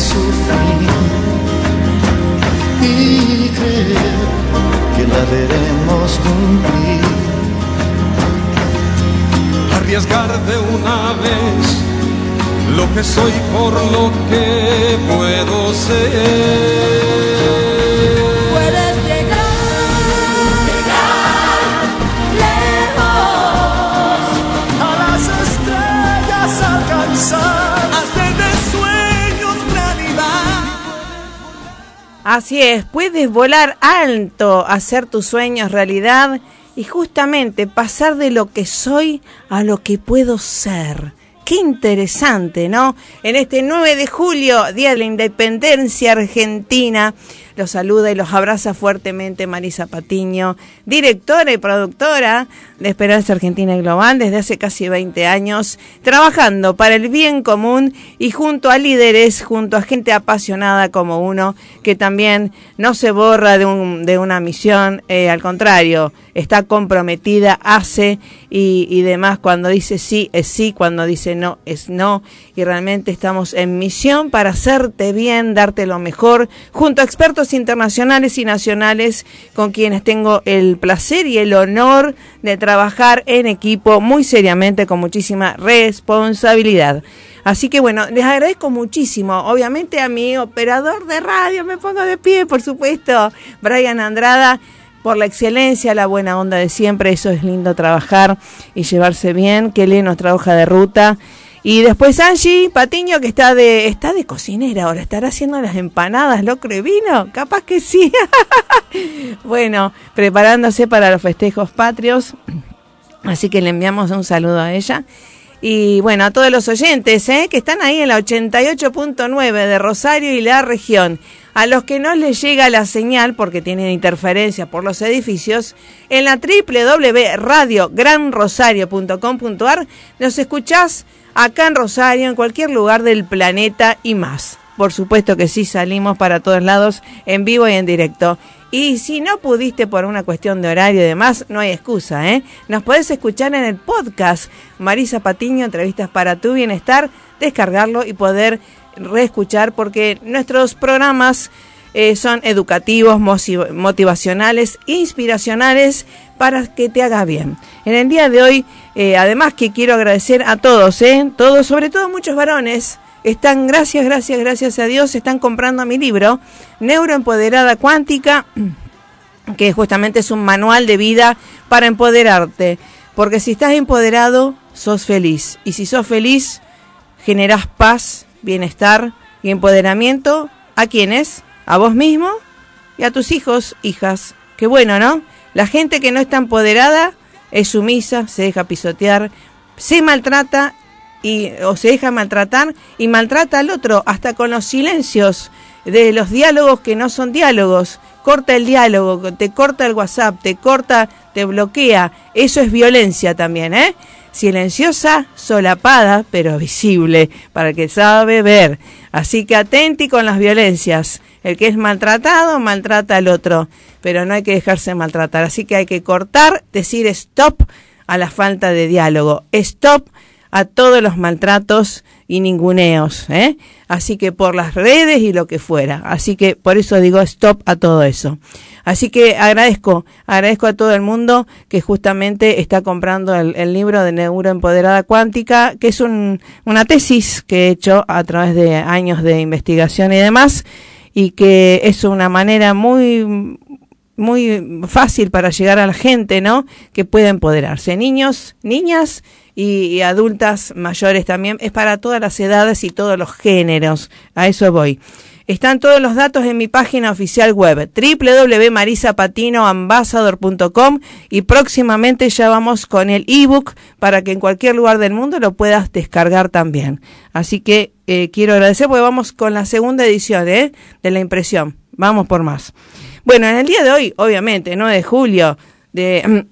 su fin y creer que la veremos cumplir. Arriesgar de una vez lo que soy por lo que puedo ser. Así es, puedes volar alto, hacer tus sueños realidad y justamente pasar de lo que soy a lo que puedo ser. Qué interesante, ¿no? En este 9 de julio, Día de la Independencia Argentina, los saluda y los abraza fuertemente Marisa Patiño, directora y productora de Esperanza Argentina Global desde hace casi 20 años, trabajando para el bien común y junto a líderes, junto a gente apasionada como uno, que también no se borra de, un, de una misión, eh, al contrario, está comprometida, hace y demás. Cuando dice sí, es sí, cuando dice no, es no. Y realmente estamos en misión para hacerte bien, darte lo mejor, junto a expertos internacionales y nacionales con quienes tengo el placer y el honor de trabajar en equipo muy seriamente, con muchísima responsabilidad. Así que bueno, les agradezco muchísimo. Obviamente a mi operador de radio, me pongo de pie, por supuesto, Brian Andrada por la excelencia, la buena onda de siempre, eso es lindo trabajar y llevarse bien, que lee nuestra hoja de ruta. Y después Angie Patiño, que está de, está de cocinera ahora, estará haciendo las empanadas, locro y vino, capaz que sí. bueno, preparándose para los festejos patrios. Así que le enviamos un saludo a ella. Y bueno, a todos los oyentes ¿eh? que están ahí en la 88.9 de Rosario y la región. A los que no les llega la señal porque tienen interferencia por los edificios, en la www.radiogranrosario.com.ar nos escuchás acá en Rosario, en cualquier lugar del planeta y más. Por supuesto que sí, salimos para todos lados en vivo y en directo. Y si no pudiste por una cuestión de horario y demás, no hay excusa, ¿eh? Nos podés escuchar en el podcast Marisa Patiño, entrevistas para tu bienestar, descargarlo y poder reescuchar porque nuestros programas eh, son educativos, motivacionales, inspiracionales para que te haga bien. En el día de hoy, eh, además que quiero agradecer a todos, ¿eh? Todos, sobre todo muchos varones, están, gracias, gracias, gracias a Dios, están comprando mi libro, Neuroempoderada Cuántica, que justamente es un manual de vida para empoderarte. Porque si estás empoderado, sos feliz. Y si sos feliz, generás paz, bienestar y empoderamiento. ¿A quiénes? A vos mismo y a tus hijos, hijas. Qué bueno, ¿no? La gente que no está empoderada es sumisa, se deja pisotear, se maltrata y, o se deja maltratar y maltrata al otro, hasta con los silencios de los diálogos que no son diálogos. Corta el diálogo, te corta el WhatsApp, te corta, te bloquea. Eso es violencia también, ¿eh? Silenciosa, solapada, pero visible, para el que sabe ver. Así que atenti con las violencias. El que es maltratado, maltrata al otro, pero no hay que dejarse maltratar. Así que hay que cortar, decir stop a la falta de diálogo. Stop a todos los maltratos y ninguneos, ¿eh? Así que por las redes y lo que fuera. Así que por eso digo stop a todo eso. Así que agradezco, agradezco a todo el mundo que justamente está comprando el, libro de Neuroempoderada Cuántica, que es un, una tesis que he hecho a través de años de investigación y demás, y que es una manera muy muy fácil para llegar a la gente, ¿no? Que pueda empoderarse. Niños, niñas y, adultas mayores también. Es para todas las edades y todos los géneros. A eso voy. Están todos los datos en mi página oficial web www.marisapatinoambassador.com y próximamente ya vamos con el ebook para que en cualquier lugar del mundo lo puedas descargar también. Así que eh, quiero agradecer porque vamos con la segunda edición ¿eh? de la impresión. Vamos por más. Bueno, en el día de hoy, obviamente, 9 de julio de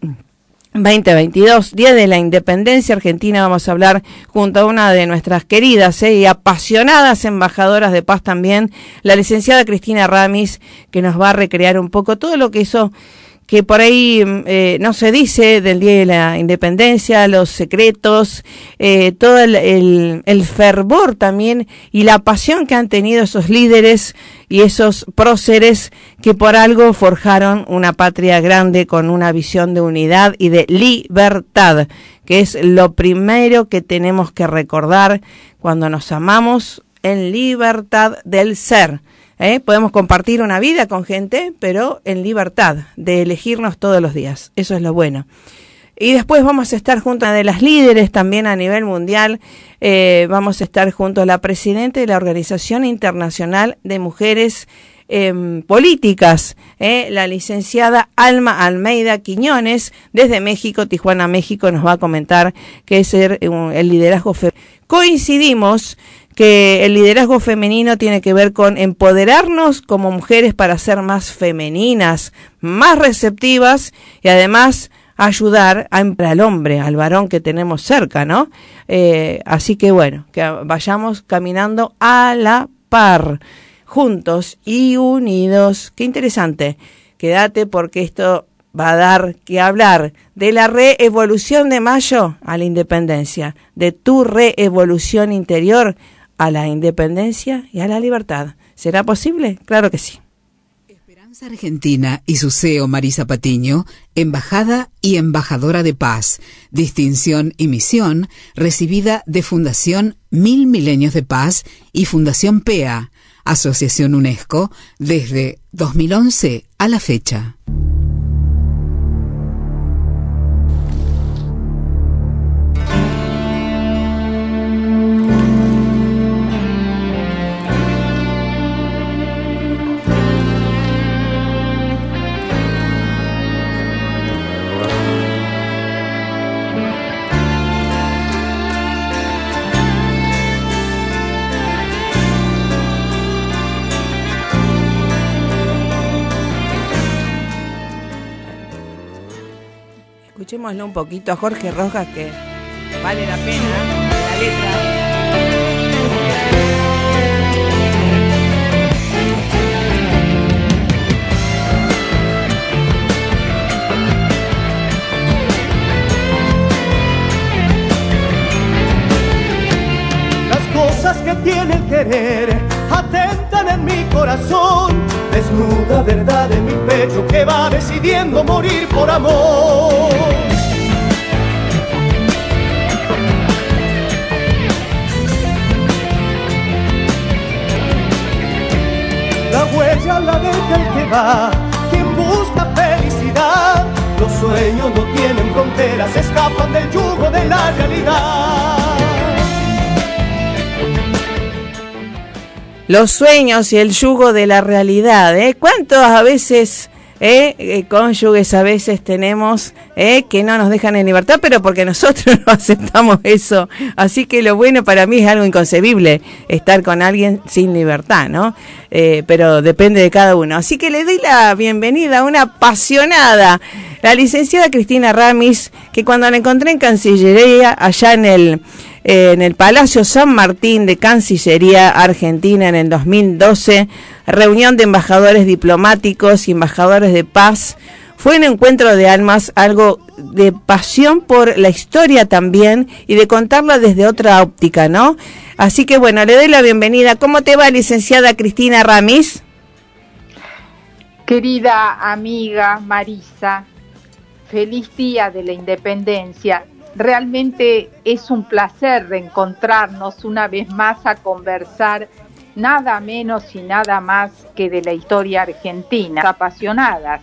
2022, Día de la Independencia Argentina, vamos a hablar junto a una de nuestras queridas eh, y apasionadas embajadoras de paz también, la licenciada Cristina Ramis, que nos va a recrear un poco todo lo que hizo que por ahí mm, eh, no se dice del Día de la Independencia, los secretos, eh, todo el, el, fervor también y la pasión que han tenido esos líderes y esos próceres que por algo forjaron una patria grande con una visión de unidad y de libertad, que es lo primero que tenemos que recordar cuando nos amamos en libertad del ser ¿eh? Podemos compartir una vida con gente, pero en libertad de elegirnos todos los días. Eso es lo bueno. Y después vamos a estar junto a de las líderes también a nivel mundial. Eh, vamos a estar junto a la presidenta de la Organización Internacional de Mujeres em, Políticas, ¿eh? la licenciada Alma Almeida Quiñones, desde México, Tijuana, México, nos va a comentar qué es el, el liderazgo. Coincidimos que el liderazgo femenino tiene que ver con empoderarnos como mujeres para ser más femeninas, más receptivas y además ayudar al hombre, al varón que tenemos cerca, ¿no? Eh, así que bueno, que vayamos caminando a la par, juntos y unidos. Qué interesante. Quédate porque esto va a dar que hablar de la reevolución de mayo a la independencia, de tu reevolución interior a la independencia y a la libertad. ¿Será posible? Claro que sí. Esperanza Argentina y su CEO Marisa Patiño, embajada y embajadora de paz, distinción y misión recibida de Fundación Mil Milenios de Paz y Fundación PEA, Asociación UNESCO, desde 2011 a la fecha. Escuchémoslo un poquito a Jorge Rojas que vale la pena la letra. Que tiene el querer atentan en mi corazón, desnuda verdad en mi pecho que va decidiendo morir por amor. La huella la deja el que va, quien busca felicidad. Los sueños no tienen fronteras, escapan del yugo de la realidad. Los sueños y el yugo de la realidad, ¿eh? ¿Cuántos a veces ¿eh? eh, cónyuges a veces tenemos ¿eh? que no nos dejan en libertad, pero porque nosotros no aceptamos eso. Así que lo bueno para mí es algo inconcebible, estar con alguien sin libertad, ¿no? Pero depende de cada uno. Así que le doy la bienvenida a una apasionada, la licenciada Cristina Ramis, que cuando la encontré en Cancillería, allá en el en el Palacio San Martín de Cancillería Argentina en el 2012, reunión de embajadores diplomáticos y embajadores de paz. Fue un encuentro de almas, algo de pasión por la historia también y de contarla desde otra óptica, ¿no? Así que bueno, le doy la bienvenida. ¿Cómo te va, licenciada Cristina Ramis? Querida amiga Marisa, feliz día de la independencia realmente es un placer reencontrarnos una vez más a conversar nada menos y nada más que de la historia argentina, apasionadas.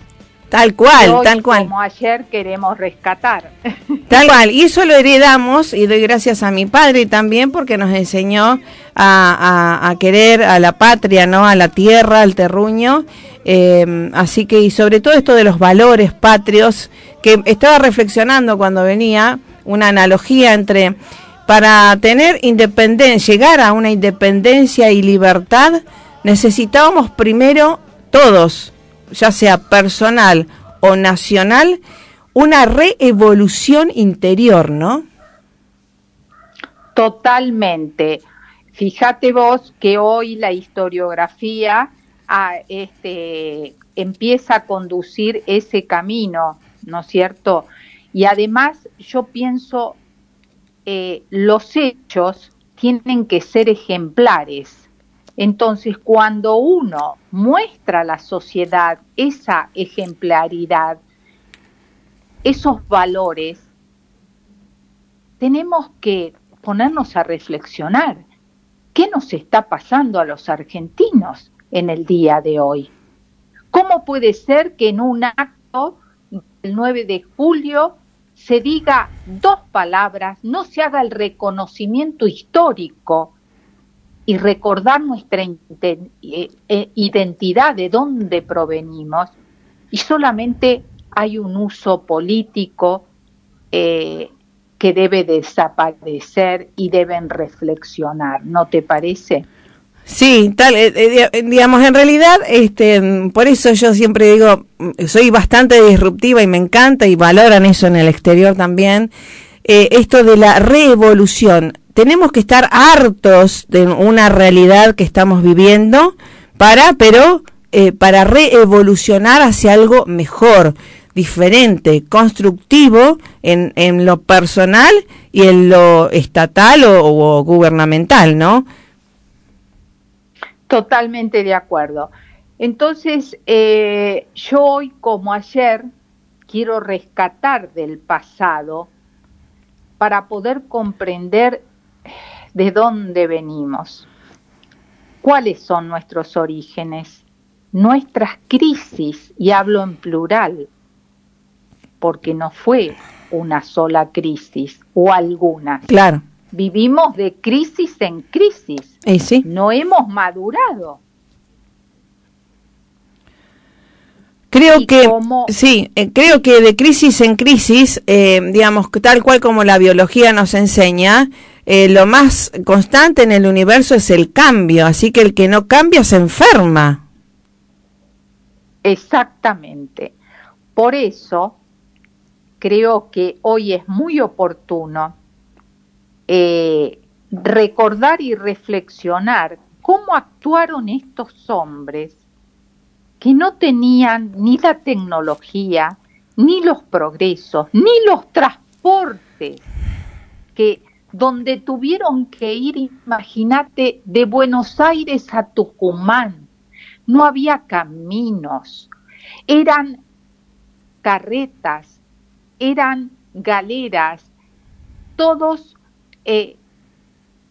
Tal cual, tal cual. Como ayer queremos rescatar. Tal cual, y eso lo heredamos y doy gracias a mi padre también porque nos enseñó a, querer a la patria, ¿no? A la tierra, al terruño. Eh, así que, y sobre todo esto de los valores patrios, que estaba reflexionando cuando venía, una analogía entre para tener independencia, llegar a una independencia y libertad, necesitábamos primero todos, ya sea personal o nacional, una reevolución interior, ¿no? Totalmente. Fíjate vos que hoy la historiografía a, este, empieza a conducir ese camino, ¿no es cierto? Y además yo pienso, eh, los hechos tienen que ser ejemplares. Entonces, cuando uno muestra a la sociedad esa ejemplaridad, esos valores, tenemos que ponernos a reflexionar. ¿Qué nos está pasando a los argentinos en el día de hoy? ¿Cómo puede ser que en un acto del 9 de julio se diga dos palabras, no se haga el reconocimiento histórico y recordar nuestra eh, eh, identidad, de dónde provenimos, y solamente hay un uso político eh, que debe desaparecer y deben reflexionar, ¿no te parece? Sí, tal, eh, eh, digamos, en realidad, este, por eso yo siempre digo, soy bastante disruptiva y me encanta y valoran eso en el exterior también, esto de la reevolución. Tenemos que estar hartos de una realidad que estamos viviendo para, pero, para reevolucionar hacia algo mejor diferente, constructivo en, en lo personal y en lo estatal o, gubernamental, ¿no? Totalmente de acuerdo. Entonces, eh, yo hoy como ayer quiero rescatar del pasado para poder comprender de dónde venimos, cuáles son nuestros orígenes, nuestras crisis, y hablo en plural, porque no fue una sola crisis o alguna. Claro. Vivimos de crisis en crisis. ¿Y sí? No hemos madurado. Creo que sí, eh, creo que de crisis en crisis, eh, digamos tal cual como la biología nos enseña, eh, lo más constante en el universo es el cambio, así que el que no cambia se enferma. Exactamente. Por eso creo que hoy es muy oportuno eh, recordar y reflexionar cómo actuaron estos hombres que no tenían ni la tecnología, ni los progresos, ni los transportes, que donde tuvieron que ir, imagínate, de Buenos Aires a Tucumán, no había caminos, eran carretas, eran galeras, todos eh,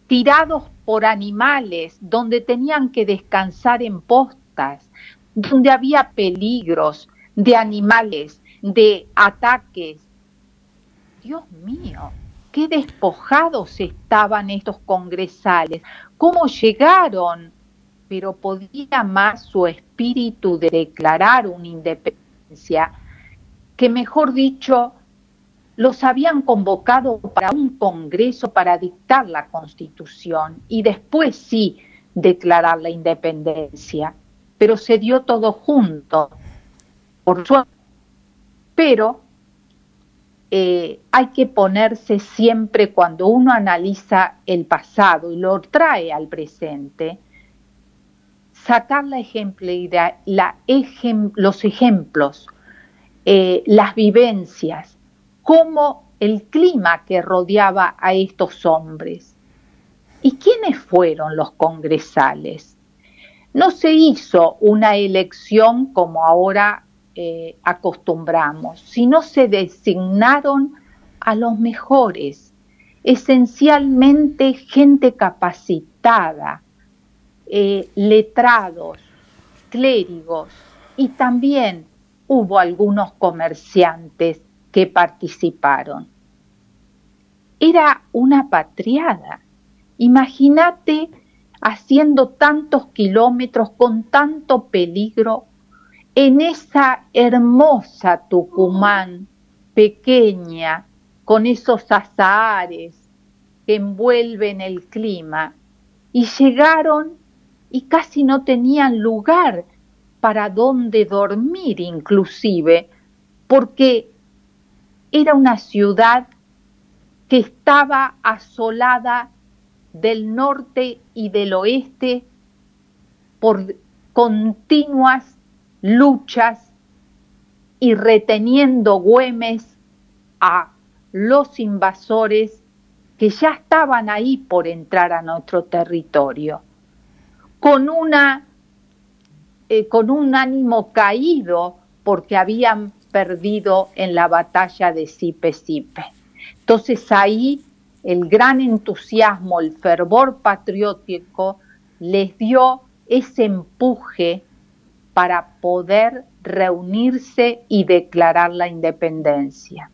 tirados por animales, donde tenían que descansar en postas, donde había peligros de animales, de ataques. Dios mío, qué despojados estaban estos congresales, cómo llegaron, pero podía más su espíritu de declarar una independencia que mejor dicho, los habían convocado para un congreso para dictar la constitución y después sí declarar la independencia, pero se dio todo junto, por suerte. Pero eh, hay que ponerse siempre cuando uno analiza el pasado y lo trae al presente, sacar la ejemplaridad, la los ejemplos eh, las vivencias, cómo el clima que rodeaba a estos hombres. ¿Y quiénes fueron los congresales? No se hizo una elección como ahora eh, acostumbramos, sino se designaron a los mejores, esencialmente gente capacitada, eh, letrados, clérigos y también hubo algunos comerciantes que participaron. Era una patriada. Imagínate haciendo tantos kilómetros con tanto peligro en esa hermosa Tucumán pequeña, con esos azahares que envuelven el clima, y llegaron y casi no tenían lugar para dónde dormir inclusive, porque era una ciudad que estaba asolada del norte y del oeste por continuas luchas y reteniendo Güemes a los invasores que ya estaban ahí por entrar a nuestro territorio, con, una, eh, con un ánimo caído porque habían perdido en la batalla de Sipe Sipe. Entonces ahí el gran entusiasmo, el fervor patriótico les dio ese empuje para poder reunirse y declarar la independencia.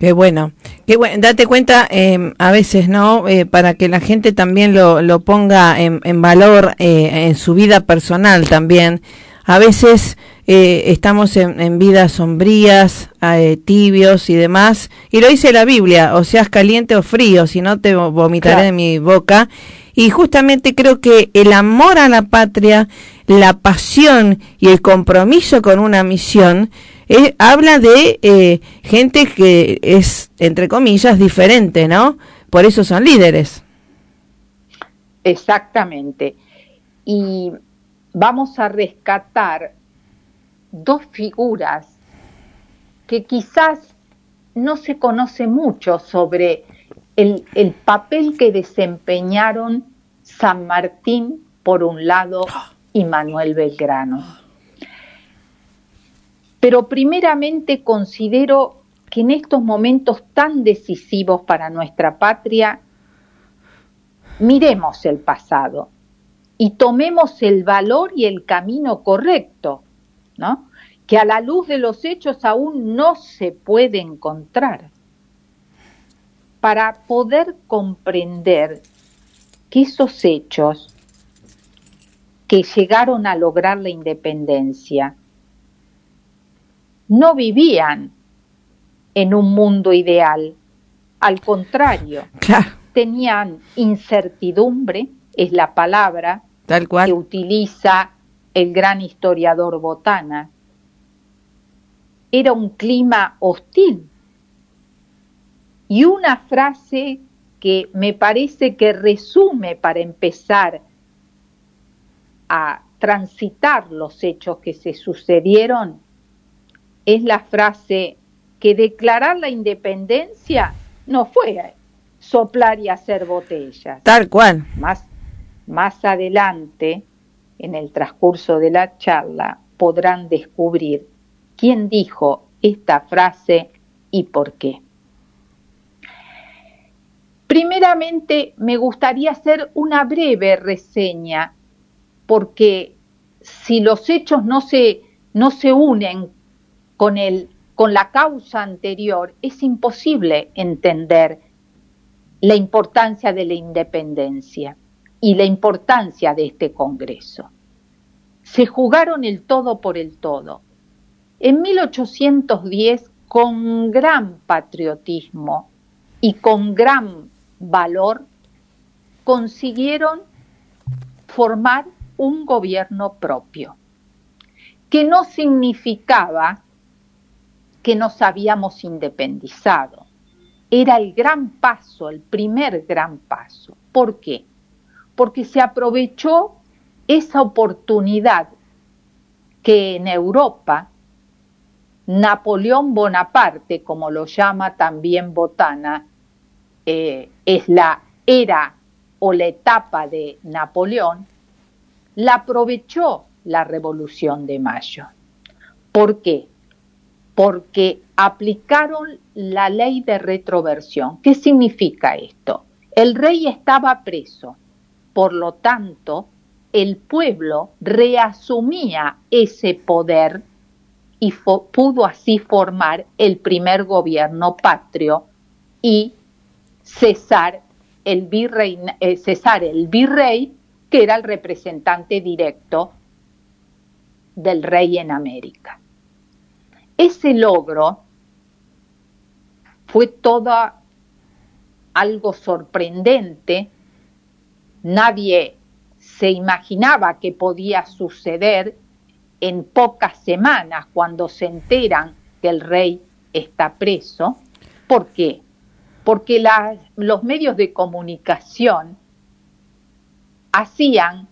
Qué bueno, qué bueno. Date cuenta, eh, a veces, ¿no? Eh, para que la gente también lo, lo ponga en, en valor eh, en su vida personal también. A veces eh, estamos en, en, vidas sombrías, eh, tibios y demás. Y lo dice la Biblia, o seas caliente o frío, si no te vomitaré claro. de mi boca. Y justamente creo que el amor a la patria, la pasión y el compromiso con una misión eh, habla de eh, gente que es, entre comillas, diferente, ¿no? Por eso son líderes. Exactamente. Y vamos a rescatar dos figuras que quizás no se conoce mucho sobre el, el, papel que desempeñaron San Martín por un lado y Manuel Belgrano. Pero primeramente considero que en estos momentos tan decisivos para nuestra patria, miremos el pasado y tomemos el valor y el camino correcto, ¿no? que a la luz de los hechos aún no se puede encontrar, para poder comprender que esos hechos que llegaron a lograr la independencia no vivían en un mundo ideal, al contrario, claro. tenían incertidumbre, es la palabra Tal cual. que utiliza el gran historiador Botana. Era un clima hostil. Y una frase que me parece que resume para empezar a transitar los hechos que se sucedieron es la frase que declarar la independencia no fue soplar y hacer botellas. Tal cual. Más, más adelante, en el transcurso de la charla, podrán descubrir quién dijo esta frase y por qué. Primeramente, me gustaría hacer una breve reseña, porque si los hechos no se, no se unen con, el, con la causa anterior, es imposible entender la importancia de la independencia y la importancia de este Congreso. Se jugaron el todo por el todo. En 1810, con gran patriotismo y con gran valor, consiguieron formar un gobierno propio, que no significaba que nos habíamos independizado. Era el gran paso, el primer gran paso. ¿Por qué? Porque se aprovechó esa oportunidad que en Europa Napoleón Bonaparte, como lo llama también Botana, eh, es la era o la etapa de Napoleón, la aprovechó la Revolución de Mayo. ¿Por qué? Porque aplicaron la ley de retroversión. ¿Qué significa esto? El rey estaba preso, por lo tanto, el pueblo reasumía ese poder y pudo así formar el primer gobierno patrio y cesar el virrey, eh, el virrey, que era el representante directo del rey en América. Ese logro fue todo algo sorprendente, nadie se imaginaba que podía suceder en pocas semanas cuando se enteran que el rey está preso. ¿Por qué? Porque la, los medios de comunicación hacían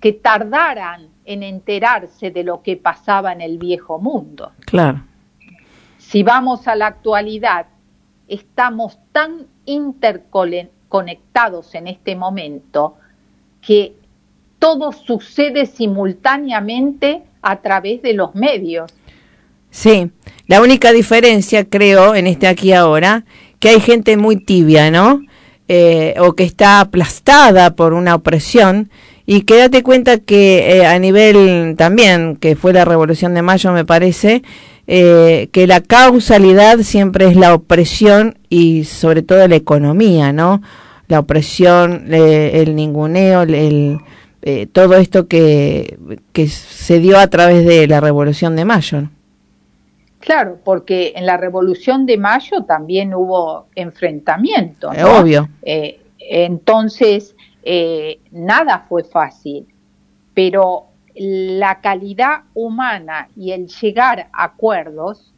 que tardaran en enterarse de lo que pasaba en el viejo mundo. Claro. Si vamos a la actualidad, estamos tan interconectados en este momento que todo sucede simultáneamente a través de los medios. Sí, la única diferencia, creo, en este aquí ahora, que hay gente muy tibia, ¿no? Eh, o que está aplastada por una opresión y que date cuenta que eh, a nivel también, que fue la Revolución de Mayo, me parece, eh, que la causalidad siempre es la opresión y sobre todo la economía, ¿no? La opresión, el ninguneo, el, todo esto que, que se dio a través de la Revolución de Mayo. ¿no? Claro, porque en la Revolución de Mayo también hubo enfrentamiento. Obvio. Eh, entonces, eh, nada fue fácil, pero la calidad humana y el llegar a acuerdos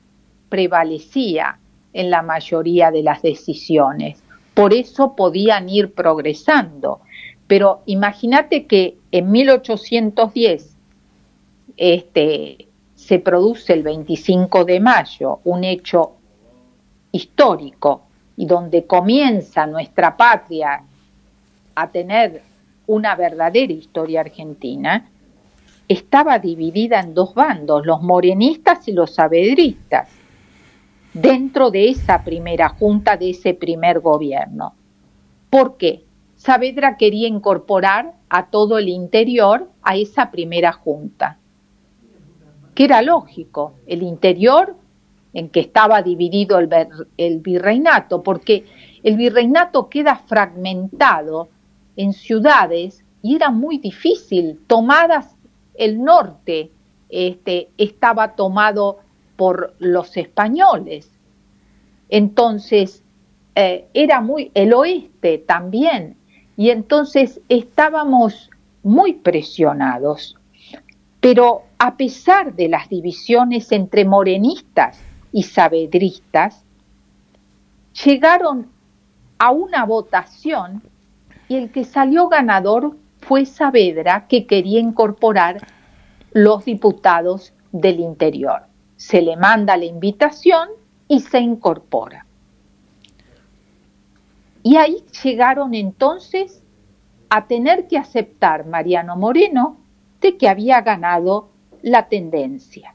prevalecía en la mayoría de las decisiones. Por eso podían ir progresando. Pero imagínate que en 1810 este, se produce el 25 de mayo, un hecho histórico y donde comienza nuestra patria a tener una verdadera historia argentina, estaba dividida en dos bandos, los morenistas y los sabedristas, dentro de esa primera junta, de ese primer gobierno. ¿Por qué? Saavedra quería incorporar a todo el interior a esa primera junta que era lógico, el interior en que estaba dividido el, el virreinato, porque el virreinato queda fragmentado en ciudades y era muy difícil, tomadas el norte este, estaba tomado por los españoles. Entonces, eh, era muy, el oeste también, y entonces estábamos muy presionados. Pero a pesar de las divisiones entre morenistas y sabedristas, llegaron a una votación y el que salió ganador fue Saavedra, que quería incorporar los diputados del interior. Se le manda la invitación y se incorpora. Y ahí llegaron entonces a tener que aceptar Mariano Moreno de que había ganado la tendencia,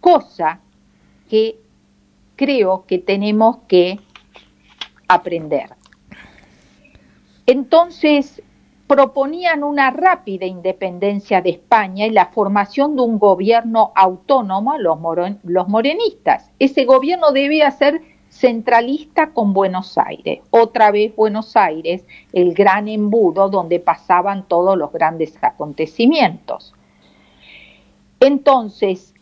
cosa que creo que tenemos que aprender. Entonces, proponían una rápida independencia de España y la formación de un gobierno autónomo a los, los morenistas. Ese gobierno debía ser centralista con Buenos Aires. Otra vez Buenos Aires, el gran embudo donde pasaban todos los grandes acontecimientos. Entonces,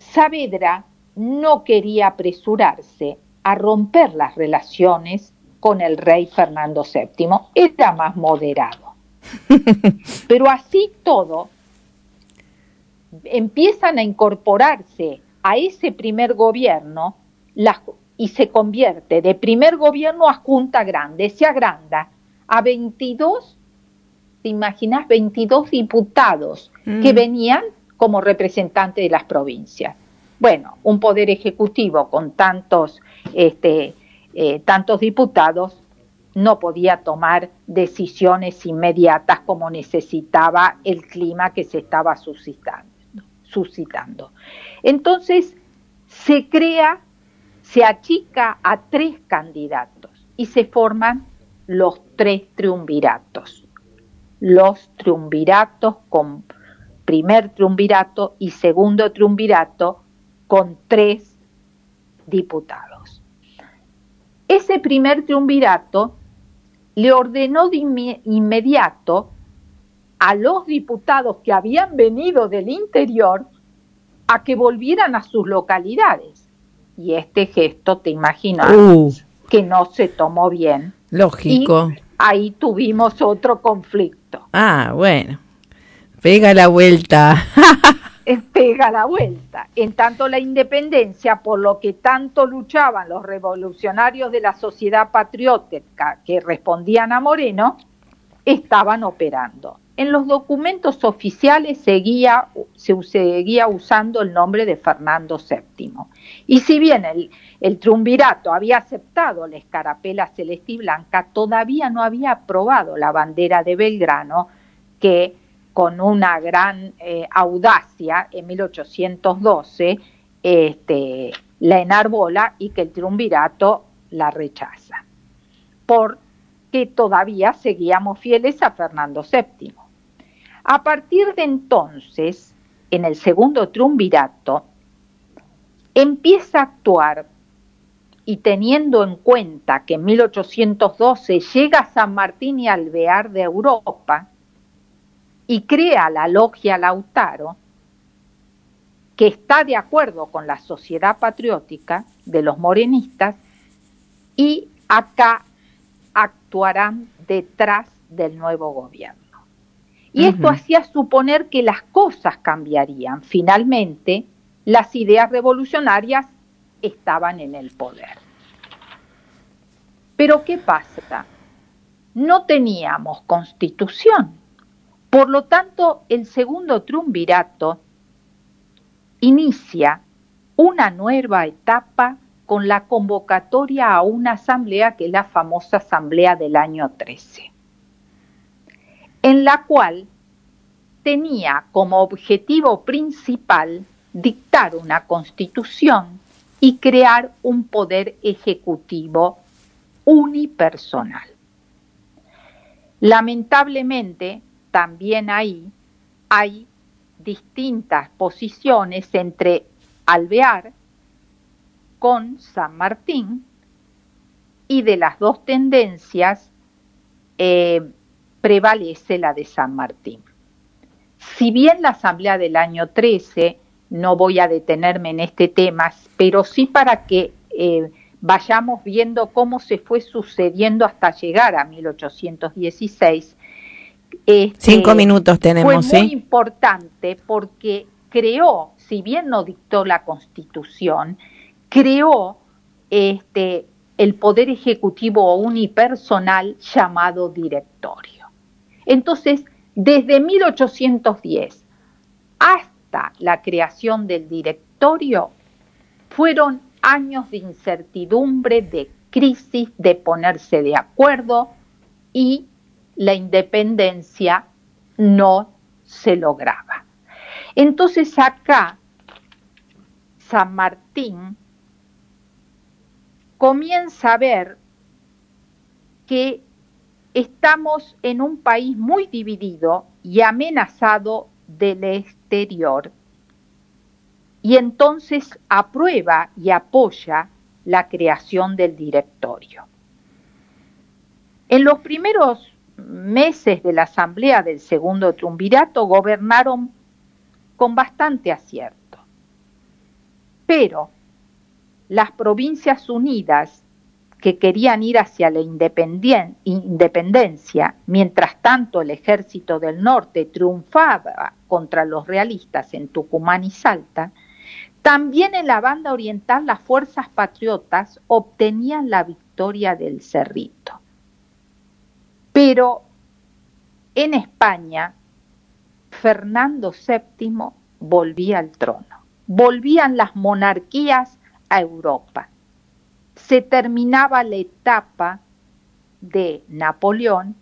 Saavedra no quería apresurarse a romper las relaciones con el rey Fernando VII, era más moderado. Pero así todo, empiezan a incorporarse a ese primer gobierno y se convierte de primer gobierno a Junta Grande, se agranda a 22, ¿te imaginas? 22 diputados que mm. venían como representantes de las provincias. Bueno, un poder ejecutivo con tantos, este, eh, tantos diputados no podía tomar decisiones inmediatas como necesitaba el clima que se estaba suscitando. suscitando. Entonces, se crea, se achica a tres candidatos y se forman los tres triunviratos. Los triunviratos con primer triunvirato y segundo triunvirato con tres diputados. Ese primer triunvirato le ordenó de inmediato a los diputados que habían venido del interior a que volvieran a sus localidades. Y este gesto, te imaginas, uh. que no se tomó bien. Lógico. ahí tuvimos otro conflicto. Ah, bueno. Pega la vuelta. pega la vuelta. En tanto la independencia, por lo que tanto luchaban los revolucionarios de la sociedad patriótica que respondían a Moreno, estaban operando. en los documentos oficiales seguía, se seguía usando el nombre de Fernando VII. Y si bien el, el triunvirato había aceptado la escarapela celeste y blanca, todavía no había aprobado la bandera de Belgrano, que con una gran eh, audacia en 1812 este, la enarbola y que el triunvirato la rechaza, porque todavía seguíamos fieles a Fernando VII. A partir de entonces, en el segundo triunvirato, empieza a actuar y teniendo en cuenta que en 1812 llega San Martín y Alvear de Europa y crea la logia Lautaro, que está de acuerdo con la sociedad patriótica de los morenistas y acá actuarán detrás del nuevo gobierno. Y esto hacía suponer que las cosas cambiarían. Finalmente, las ideas revolucionarias estaban en el poder. Pero ¿qué pasa? No teníamos constitución. Por lo tanto, el segundo triunvirato inicia una nueva etapa con la convocatoria a una asamblea que es la famosa asamblea del año 13 en la cual tenía como objetivo principal dictar una constitución y crear un poder ejecutivo unipersonal. Lamentablemente, también ahí hay distintas posiciones entre Alvear con San Martín y de las dos tendencias eh, prevalece la de San Martín. Si bien la Asamblea del año 13, no voy a detenerme en este tema, pero sí para que eh, vayamos viendo cómo se fue sucediendo hasta llegar a 1816. Este, Cinco minutos tenemos. Fue muy importante porque creó, si bien no dictó la Constitución, creó este, el poder ejecutivo unipersonal llamado directorio. Entonces, desde 1810 hasta la creación del directorio, fueron años de incertidumbre, de crisis, de ponerse de acuerdo y la independencia no se lograba. Entonces acá San Martín comienza a ver que estamos en un país muy dividido y amenazado del exterior. Y entonces aprueba y apoya la creación del directorio. En los primeros meses de la Asamblea del Segundo Triunvirato gobernaron con bastante acierto. Pero las Provincias Unidas que querían ir hacia la independencia, mientras tanto el ejército del norte triunfaba contra los realistas en Tucumán y Salta, también en la banda oriental las fuerzas patriotas obtenían la victoria del Cerrito. Pero en España, Fernando VII volvía al trono. Volvían las monarquías a Europa se terminaba la etapa de Napoleón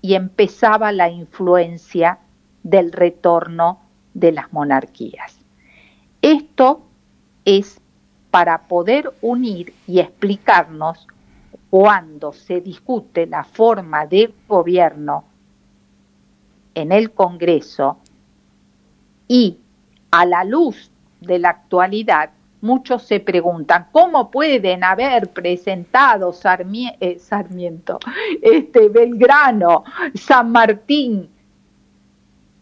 y empezaba la influencia del retorno de las monarquías. Esto es para poder unir y explicarnos cuando se discute la forma de gobierno en el Congreso y a la luz de la actualidad muchos se preguntan, ¿cómo pueden haber presentado eh, Sarmiento, este, Belgrano, San Martín?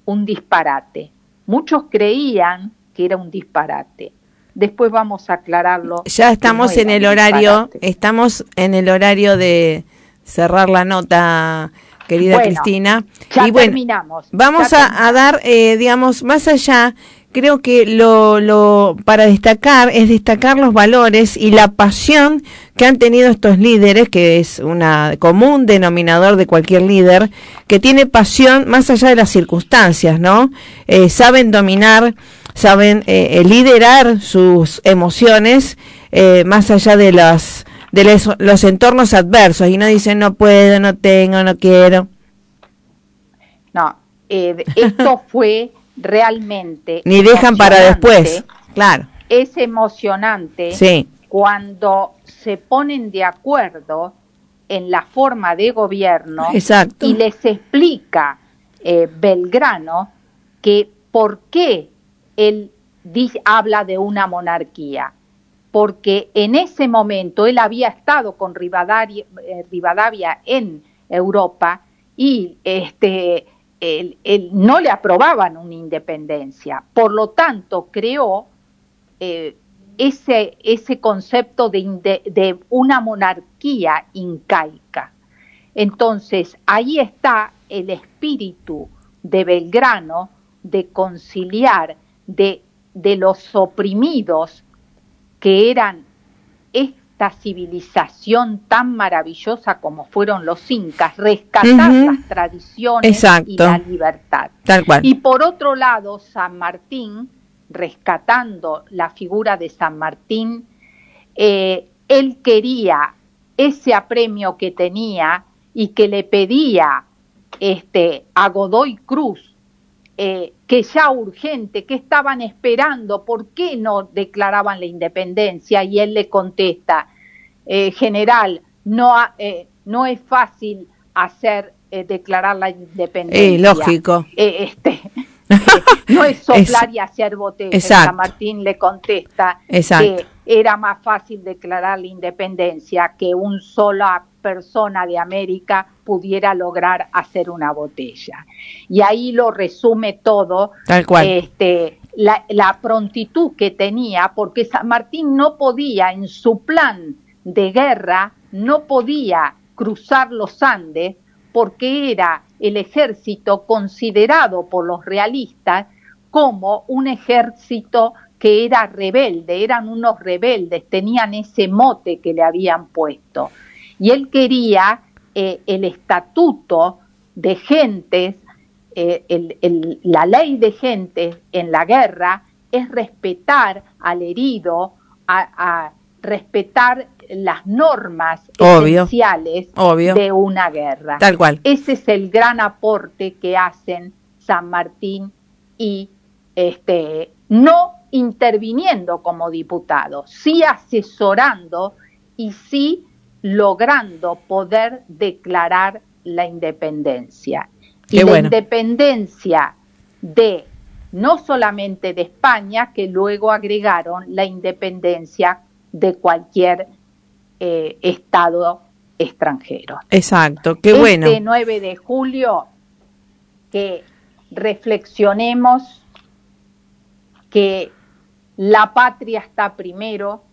Un disparate. Muchos creían que era un disparate. Después vamos a aclararlo. Ya estamos en el horario, estamos en el horario de cerrar la nota, querida Cristina. Ya y bueno, terminamos. Vamos a, dar, eh, digamos, más allá creo que lo, lo para destacar es destacar los valores y la pasión que han tenido estos líderes, que es una común denominador de cualquier líder, que tiene pasión más allá de las circunstancias, ¿no? Eh, saben dominar, saben eh, liderar sus emociones eh, más allá de las de los, los entornos adversos y no dicen no puedo, no tengo, no quiero. No, esto fue realmente... Ni dejan para después, claro. Es emocionante sí. cuando se ponen de acuerdo en la forma de gobierno Exacto. y les explica eh, Belgrano que por qué él habla de una monarquía. Porque en ese momento él había estado con Rivadavia, eh, en Europa y este, él, no le aprobaban una independencia. Por lo tanto, creó eh, ese, ese concepto de, de, una monarquía incaica. Entonces, ahí está el espíritu de Belgrano de conciliar, de, de los oprimidos que eran esta civilización tan maravillosa como fueron los incas, rescatar las tradiciones y la libertad. Tal cual. Y por otro lado, San Martín, rescatando la figura de San Martín, eh, él quería ese apremio que tenía y que le pedía este, a Godoy Cruz eh, que ya urgente, que estaban esperando, ¿por qué no declaraban la independencia? Y él le contesta, eh, general, no, eh, no es fácil hacer declarar la independencia. lógico. este, no es soplar y hacer botella. San Martín le contesta que era más fácil declarar la independencia que un sola persona de América pudiera lograr hacer una botella. Y ahí lo resume todo. Tal cual. Este, la, la prontitud que tenía, porque San Martín no podía en su plan de guerra, no podía cruzar los Andes porque era el ejército considerado por los realistas como un ejército que era rebelde, eran unos rebeldes, tenían ese mote que le habían puesto y él quería eh, el estatuto de gentes, eh, la ley de gentes en la guerra es respetar al herido, a, respetar las normas esenciales de una guerra. Tal cual. Ese es el gran aporte que hacen San Martín y este no interviniendo como diputado, sí asesorando y sí logrando poder declarar la independencia. y la independencia de no solamente de España, que luego agregaron la independencia de cualquier eh, Estado extranjero. Exacto, qué este bueno. Este 9 de julio, que reflexionemos que la patria está primero,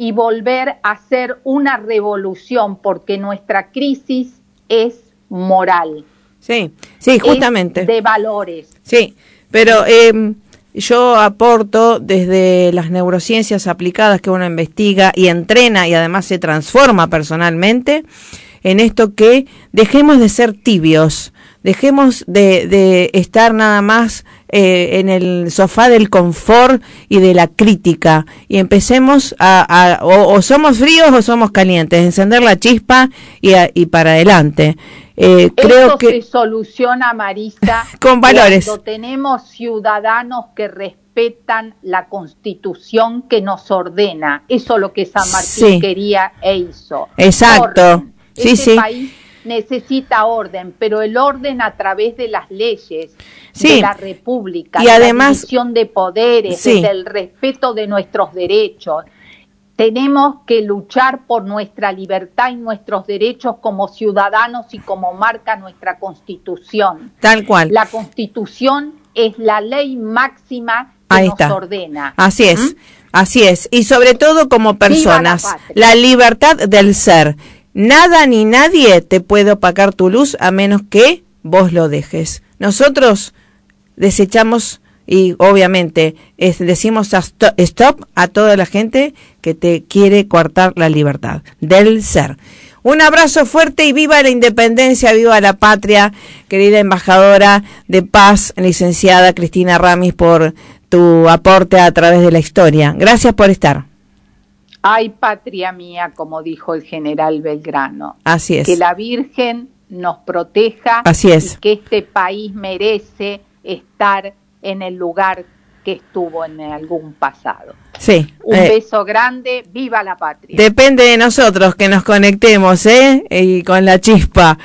y volver a hacer una revolución, porque nuestra crisis es moral. Sí, sí, justamente. de valores. Sí, pero eh, yo aporto desde las neurociencias aplicadas que uno investiga y entrena y además se transforma personalmente en esto que dejemos de ser tibios, dejemos de, de estar nada más eh, en el sofá del confort y de la crítica y empecemos a, o, somos fríos o somos calientes, encender la chispa y, y para adelante. Eh, creo que se soluciona, Marisa, con valores. Cuando tenemos ciudadanos que respetan la Constitución que nos ordena. Eso es lo que San Martín quería e hizo. Exacto. Sí, este país necesita orden, pero el orden a través de las leyes de la República, y de además, la división de poderes, del respeto de nuestros derechos. Tenemos que luchar por nuestra libertad y nuestros derechos como ciudadanos y como marca nuestra Constitución. Tal cual. La Constitución es la ley máxima que nos ordena. Así es. ¿Mm? Así es. Y sobre todo como personas, la libertad del ser. Nada ni nadie te puede opacar tu luz a menos que vos lo dejes. Nosotros desechamos y obviamente es, decimos stop a toda la gente que te quiere coartar la libertad del ser. Un abrazo fuerte y viva la independencia, viva la patria, querida embajadora de paz, licenciada Cristina Ramis, por tu aporte a través de la historia. Gracias por estar. Ay, patria mía, como dijo el general Belgrano. Así es. Que la Virgen nos proteja. Así es. Y que este país merece estar en el lugar que estuvo en algún pasado. Sí. Un eh, beso grande, viva la patria. Depende de nosotros que nos conectemos, ¿eh? Y con la chispa.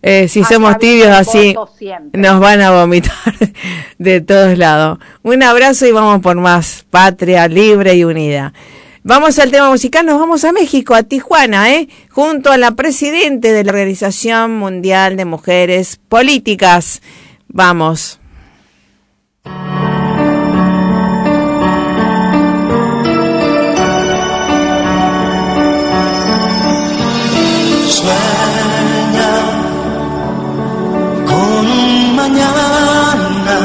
Eh, si somos tibios así, nos van a vomitar de todos lados. Un abrazo y vamos por más patria libre y unida. Vamos al tema musical, nos vamos a México, a Tijuana, ¿eh? Junto a la presidente de la Organización Mundial de Mujeres Políticas. Vamos. Sueña con mañana,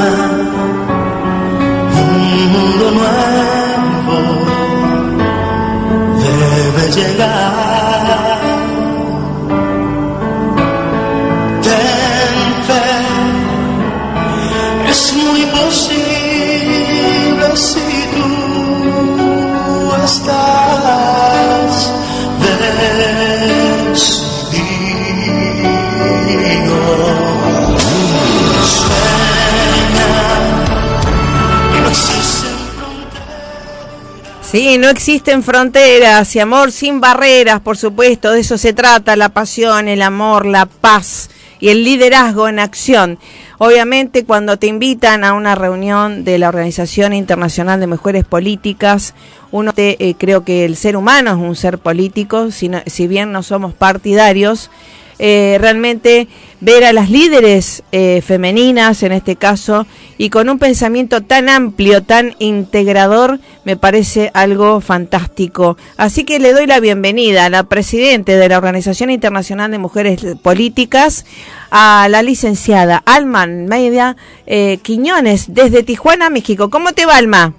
un mundo nuevo llegar. Ten fe, es muy posible Sí, no existen fronteras y amor sin barreras, por supuesto, de eso se trata, la pasión, el amor, la paz y el liderazgo en acción. Obviamente cuando te invitan a una reunión de la Organización Internacional de Mujeres Políticas, uno te, eh, creo que el ser humano es un ser político, si, bien no somos partidarios, eh, realmente ver a las líderes eh, femeninas en este caso y con un pensamiento tan amplio, tan integrador, me parece algo fantástico. Así que le doy la bienvenida a la presidente de la Organización Internacional de Mujeres Políticas, a la licenciada Alma Media eh, Quiñones desde Tijuana, México. ¿Cómo te va, Alma?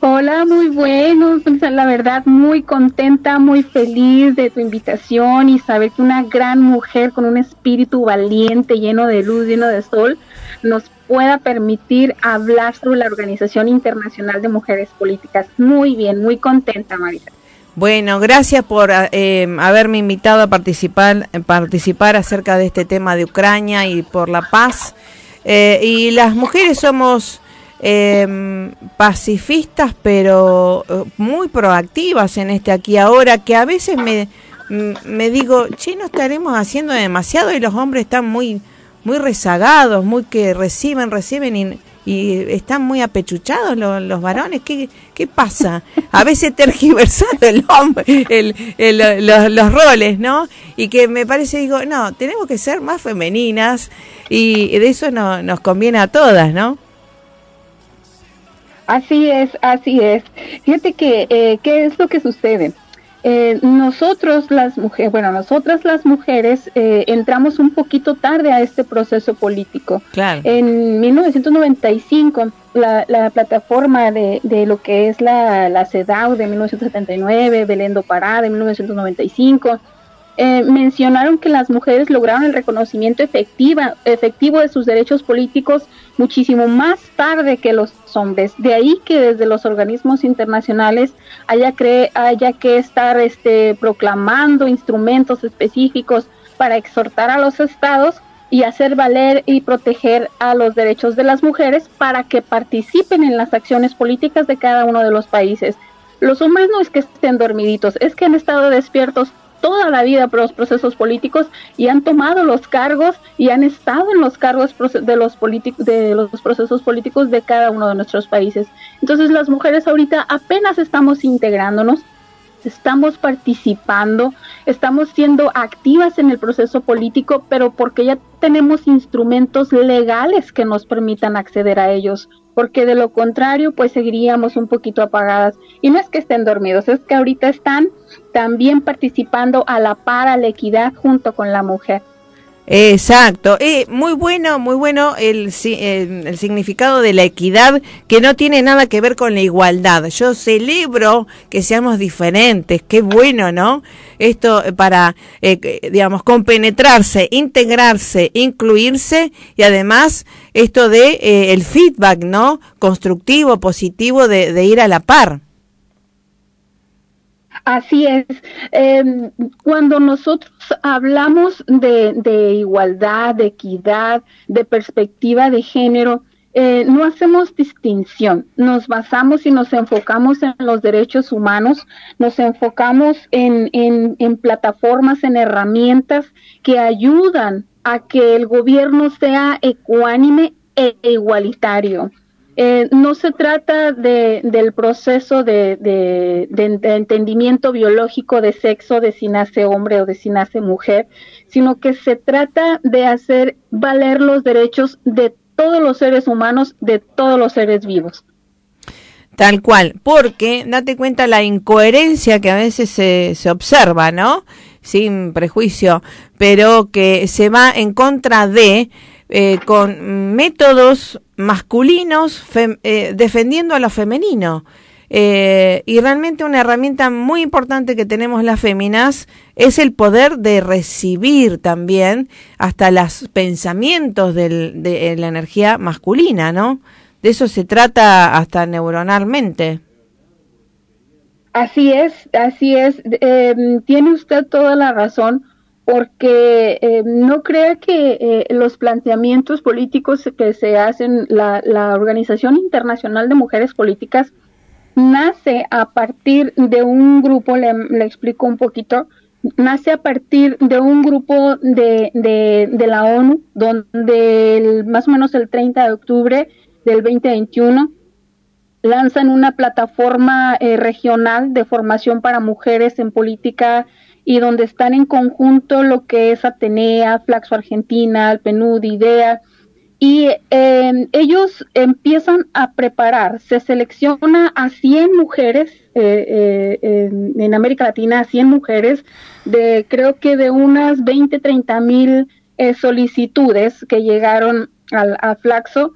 Hola, muy bueno. Pues, La verdad, muy contenta, muy feliz de tu invitación y saber que una gran mujer con un espíritu valiente, lleno de luz, lleno de sol, nos pueda permitir hablar sobre la Organización Internacional de Mujeres Políticas. Muy bien, muy contenta, Marisa. Bueno, gracias por eh, haberme invitado a participar, participar acerca de este tema de Ucrania y por la paz. Eh, y las mujeres somos eh, pacifistas, pero eh, muy proactivas en este aquí ahora, que a veces me, me digo, che, no estaremos haciendo demasiado y los hombres están muy, muy rezagados, muy que reciben, reciben y, y están muy apechuchados los, los varones. ¿Qué, ¿Qué pasa? A veces tergiversado el hombre, el, el- los, los roles, ¿no? Y que me parece, digo, no, tenemos que ser más femeninas y de eso no, nos conviene a todas, ¿no? Así es, así es. Fíjate que, eh, ¿qué es lo que sucede? Eh, nosotros las mujeres, bueno, nosotras las mujeres eh, entramos un poquito tarde a este proceso político. Claro. En 1995, la, la plataforma de, de lo que es la, la CEDAW de 1979, Belén do Pará de 1995, eh, mencionaron que las mujeres lograron el reconocimiento efectiva, efectivo de sus derechos políticos muchísimo más tarde que los hombres. De ahí que desde los organismos internacionales haya, cre haya que estar este, proclamando instrumentos específicos para exhortar a los estados y hacer valer y proteger a los derechos de las mujeres para que participen en las acciones políticas de cada uno de los países. Los hombres no es que estén dormiditos, es que han estado despiertos toda la vida por los procesos políticos y han tomado los cargos y han estado en los cargos de los de los procesos políticos de cada uno de nuestros países. Entonces las mujeres ahorita apenas estamos integrándonos, estamos participando, estamos siendo activas en el proceso político, pero porque ya tenemos instrumentos legales que nos permitan acceder a ellos, porque de lo contrario, pues seguiríamos un poquito apagadas. Y no es que estén dormidos, es que ahorita están también participando a la par, a la equidad junto con la mujer. Exacto, eh, muy bueno, muy bueno el, el, significado de la equidad que no tiene nada que ver con la igualdad. Yo celebro que seamos diferentes, qué bueno, ¿no? Esto para, eh, digamos, compenetrarse, integrarse, incluirse y además esto de eh, el feedback, ¿no? Constructivo, positivo de, de ir a la par. Así es. Em, cuando nosotros hablamos de, igualdad, de equidad, de perspectiva de género, eh, no hacemos distinción. Nos basamos y nos enfocamos en los derechos humanos, nos enfocamos en, en plataformas, en herramientas que ayudan a que el gobierno sea ecuánime e igualitario. Eh, no se trata de, del proceso de, de, entendimiento biológico de sexo, de si nace hombre o de si nace mujer, sino que se trata de hacer valer los derechos de todos los seres humanos, de todos los seres vivos. Tal cual, porque date cuenta la incoherencia que a veces se, se observa, ¿no? Sin prejuicio, pero que se va en contra de eh, con métodos masculinos eh, defendiendo a lo femenino. Eh, y realmente una herramienta muy importante que tenemos las féminas es el poder de recibir también hasta los pensamientos de la energía masculina, ¿no? De eso se trata hasta neuronalmente. Así es, así es. tiene usted toda la razón porque eh, no crea que eh, los planteamientos políticos que se hacen, la, la, Organización Internacional de Mujeres Políticas nace a partir de un grupo, le, explico un poquito, nace a partir de un grupo de, de, de la ONU, donde más o menos el 30 de octubre del 2021 lanzan una plataforma eh, regional de formación para mujeres en política y donde están en conjunto lo que es Atenea, Flaxo Argentina, el PNUD, IDEA, y em, ellos empiezan a preparar, se selecciona a 100 mujeres eh, eh, en, América Latina, a 100 mujeres, de creo que de unas 20, 30 mil eh, solicitudes que llegaron al, a Flaxo,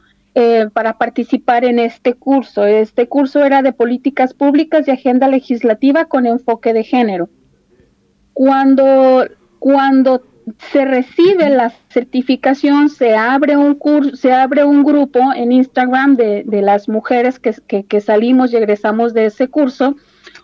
para participar en este curso. Este curso era de políticas públicas y agenda legislativa con enfoque de género cuando, cuando se recibe la certificación, se abre un curso, se abre un grupo en Instagram de, de las mujeres que, que, salimos y egresamos de ese curso,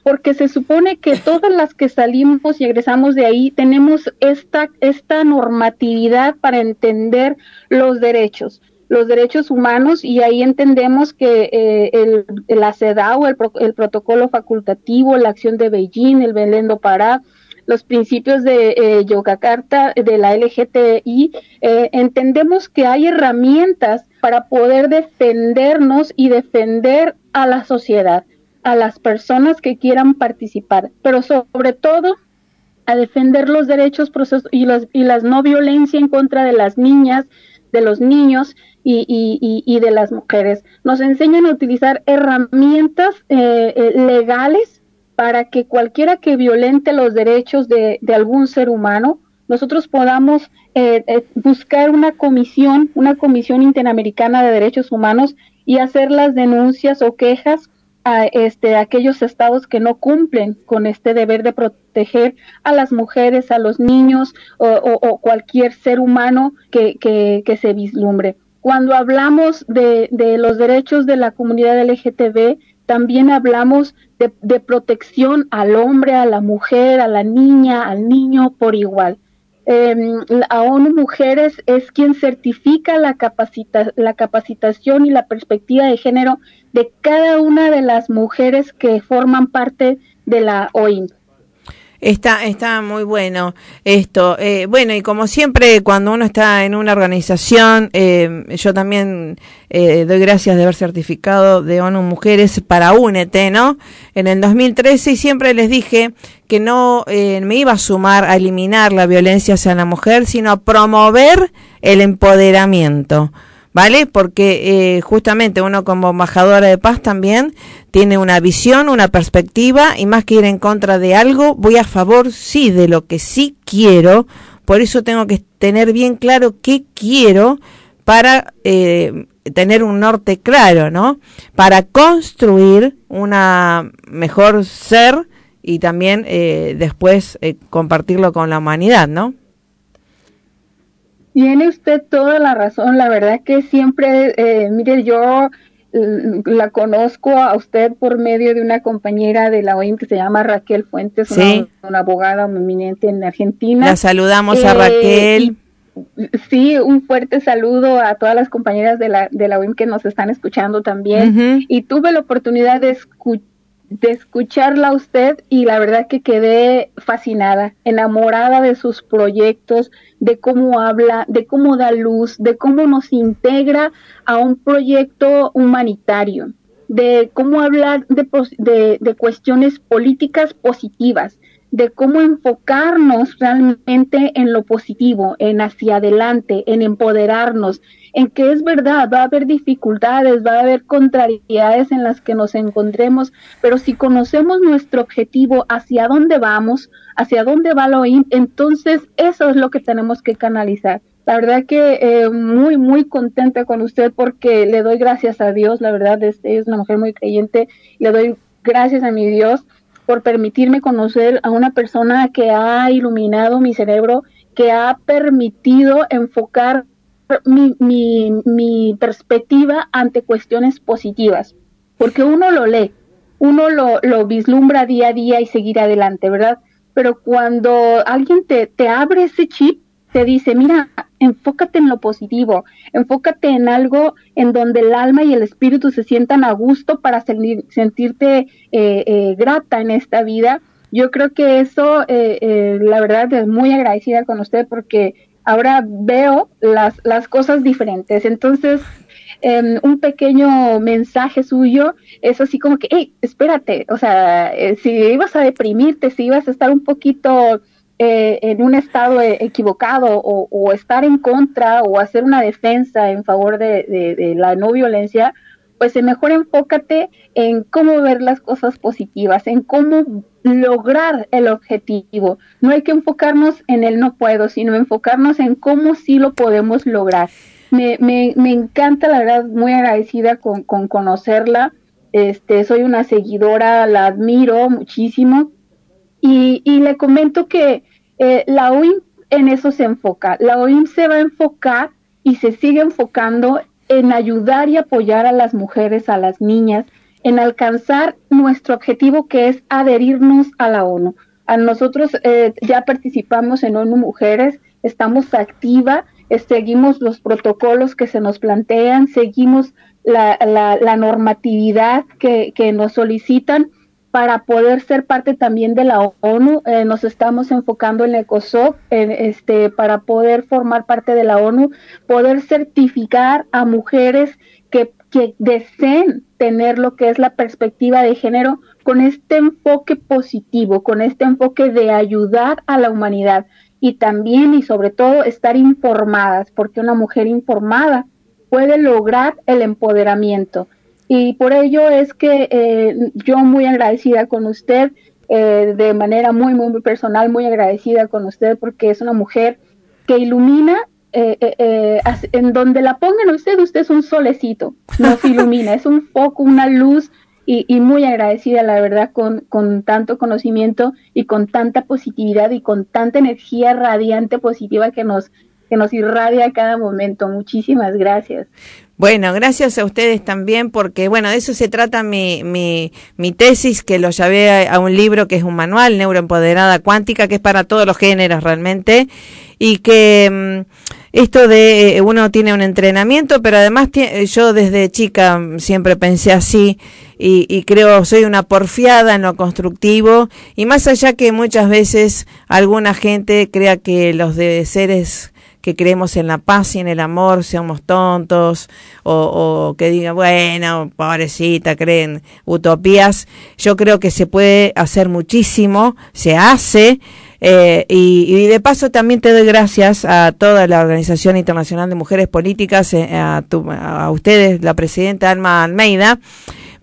porque se supone que todas las que salimos y egresamos de ahí tenemos esta, esta normatividad para entender los derechos los derechos humanos y ahí entendemos que eh, el, la CEDAW, el, el protocolo facultativo, la acción de Beijing, el Belén do Pará, los principios de eh, Yogyakarta, de la LGTI, eh, entendemos que hay herramientas para poder defendernos y defender a la sociedad, a las personas que quieran participar, pero sobre todo a defender los derechos y, los, y las no violencia en contra de las niñas, de los niños y, y, y de las mujeres. Nos enseñan a utilizar herramientas eh, eh legales para que cualquiera que violente los derechos de, algún ser humano, nosotros podamos eh, eh, buscar una comisión, una comisión interamericana de derechos humanos y hacer las denuncias o quejas a este, aquellos estados que no cumplen con este deber de proteger a las mujeres, a los niños o, cualquier ser humano que, que, se vislumbre. Cuando hablamos de, de los derechos de la comunidad LGTB, también hablamos de, protección al hombre, a la mujer, a la niña, al niño por igual. Eh, la ONU Mujeres es quien certifica la, capacita la capacitación y la perspectiva de género de cada una de las mujeres que forman parte de la OIM. Está, está muy bueno esto. Eh, bueno, y como siempre, cuando uno está en una organización, eh, yo también eh, doy gracias de haber certificado de ONU Mujeres para UNET, ¿no? En el 2013 y siempre les dije que no me iba a sumar a eliminar la violencia hacia la mujer, sino a promover el empoderamiento. ¿Vale? Porque eh, justamente uno como embajadora de paz también tiene una visión, una perspectiva y más que ir en contra de algo, voy a favor sí de lo que sí quiero por eso tengo que tener bien claro qué quiero para eh, tener un norte claro, ¿no? Para construir una mejor ser y también eh, después eh, compartirlo con la humanidad, ¿no? Tiene usted toda la razón, la verdad que siempre, eh, mire, yo la conozco a usted por medio de una compañera de la OIM que se llama Raquel Fuentes, una, abogada eminente en Argentina. La saludamos a Raquel. sí, un fuerte saludo a todas las compañeras de la, de la OIM que nos están escuchando también. Y tuve la oportunidad de escuchar de escucharla a usted y la verdad que quedé fascinada, enamorada de sus proyectos, de cómo habla, de cómo da luz, de cómo nos integra a un proyecto humanitario, de cómo hablar de, de, cuestiones políticas positivas, de cómo enfocarnos realmente en lo positivo, en hacia adelante, en empoderarnos, en que es verdad, va a haber dificultades, va a haber contrariedades en las que nos encontremos, pero si conocemos nuestro objetivo, hacia dónde vamos, hacia dónde va lo OIM, entonces eso es lo que tenemos que canalizar. La verdad que eh, muy, muy contenta con usted porque le doy gracias a Dios, la verdad, es, es una mujer muy creyente, le doy gracias a mi Dios por permitirme conocer a una persona que ha iluminado mi cerebro, que ha permitido enfocar mi, mi, mi perspectiva ante cuestiones positivas, porque uno lo lee, uno lo, lo vislumbra día a día y seguir adelante, ¿verdad? Pero cuando alguien te, te abre ese chip, te dice, mira, enfócate en lo positivo, enfócate en algo en donde el alma y el espíritu se sientan a gusto para sentirte eh, eh, grata en esta vida. Yo creo que eso, eh, la verdad, es muy agradecida con usted porque ahora veo las, las cosas diferentes. Entonces, em, un pequeño mensaje suyo es así como que, hey, espérate, o sea, eh, si ibas a deprimirte, si ibas a estar un poquito eh, en un estado e, equivocado o, estar en contra o hacer una defensa en favor de, de la no violencia, pues mejor enfócate en cómo ver las cosas positivas, en cómo lograr el objetivo. No hay que enfocarnos en el no puedo, sino enfocarnos en cómo sí lo podemos lograr. Me, me, me encanta, la verdad, muy agradecida con, con, conocerla. Este, soy una seguidora, la admiro muchísimo. Y, y le comento que eh, la OIM en eso se enfoca. La OIM se va a enfocar y se sigue enfocando en ayudar y apoyar a las mujeres, a las niñas, en alcanzar nuestro objetivo que es adherirnos a la ONU. A nosotros eh, ya participamos en ONU Mujeres, estamos activa, eh, seguimos los protocolos que se nos plantean, seguimos la, la, normatividad que, que nos solicitan para poder ser parte también de la ONU. Eh, nos estamos enfocando en ECOSOC en este, para poder formar parte de la ONU, poder certificar a mujeres que, que deseen tener lo que es la perspectiva de género con este enfoque positivo, con este enfoque de ayudar a la humanidad y también y sobre todo estar informadas, porque una mujer informada puede lograr el empoderamiento. Y por ello es que eh, yo muy agradecida con usted, eh, de manera muy, muy, personal, muy agradecida con usted porque es una mujer que ilumina eh, en donde la pongan usted, usted es un solecito, nos ilumina, es un foco, una luz y, y, muy agradecida, la verdad, con, con tanto conocimiento y con tanta positividad y con tanta energía radiante positiva que nos, que nos irradia a cada momento. Muchísimas gracias. Bueno, gracias a ustedes también, porque bueno, de eso se trata mi, mi, mi tesis, que lo llevé a, un libro que es un manual, Neuroempoderada Cuántica, que es para todos los géneros realmente, y que mm, esto de eh, uno tiene un entrenamiento, pero además yo desde chica siempre pensé así, y, y creo soy una porfiada en lo constructivo, y más allá que muchas veces alguna gente crea que los de seres que creemos en la paz y en el amor seamos tontos o, que digan, bueno, pobrecita, creen utopías. Yo creo que se puede hacer muchísimo, se hace. Eh, y, de paso también te doy gracias a toda la Organización Internacional de Mujeres Políticas, eh, a, a ustedes, la presidenta Alma Almeida,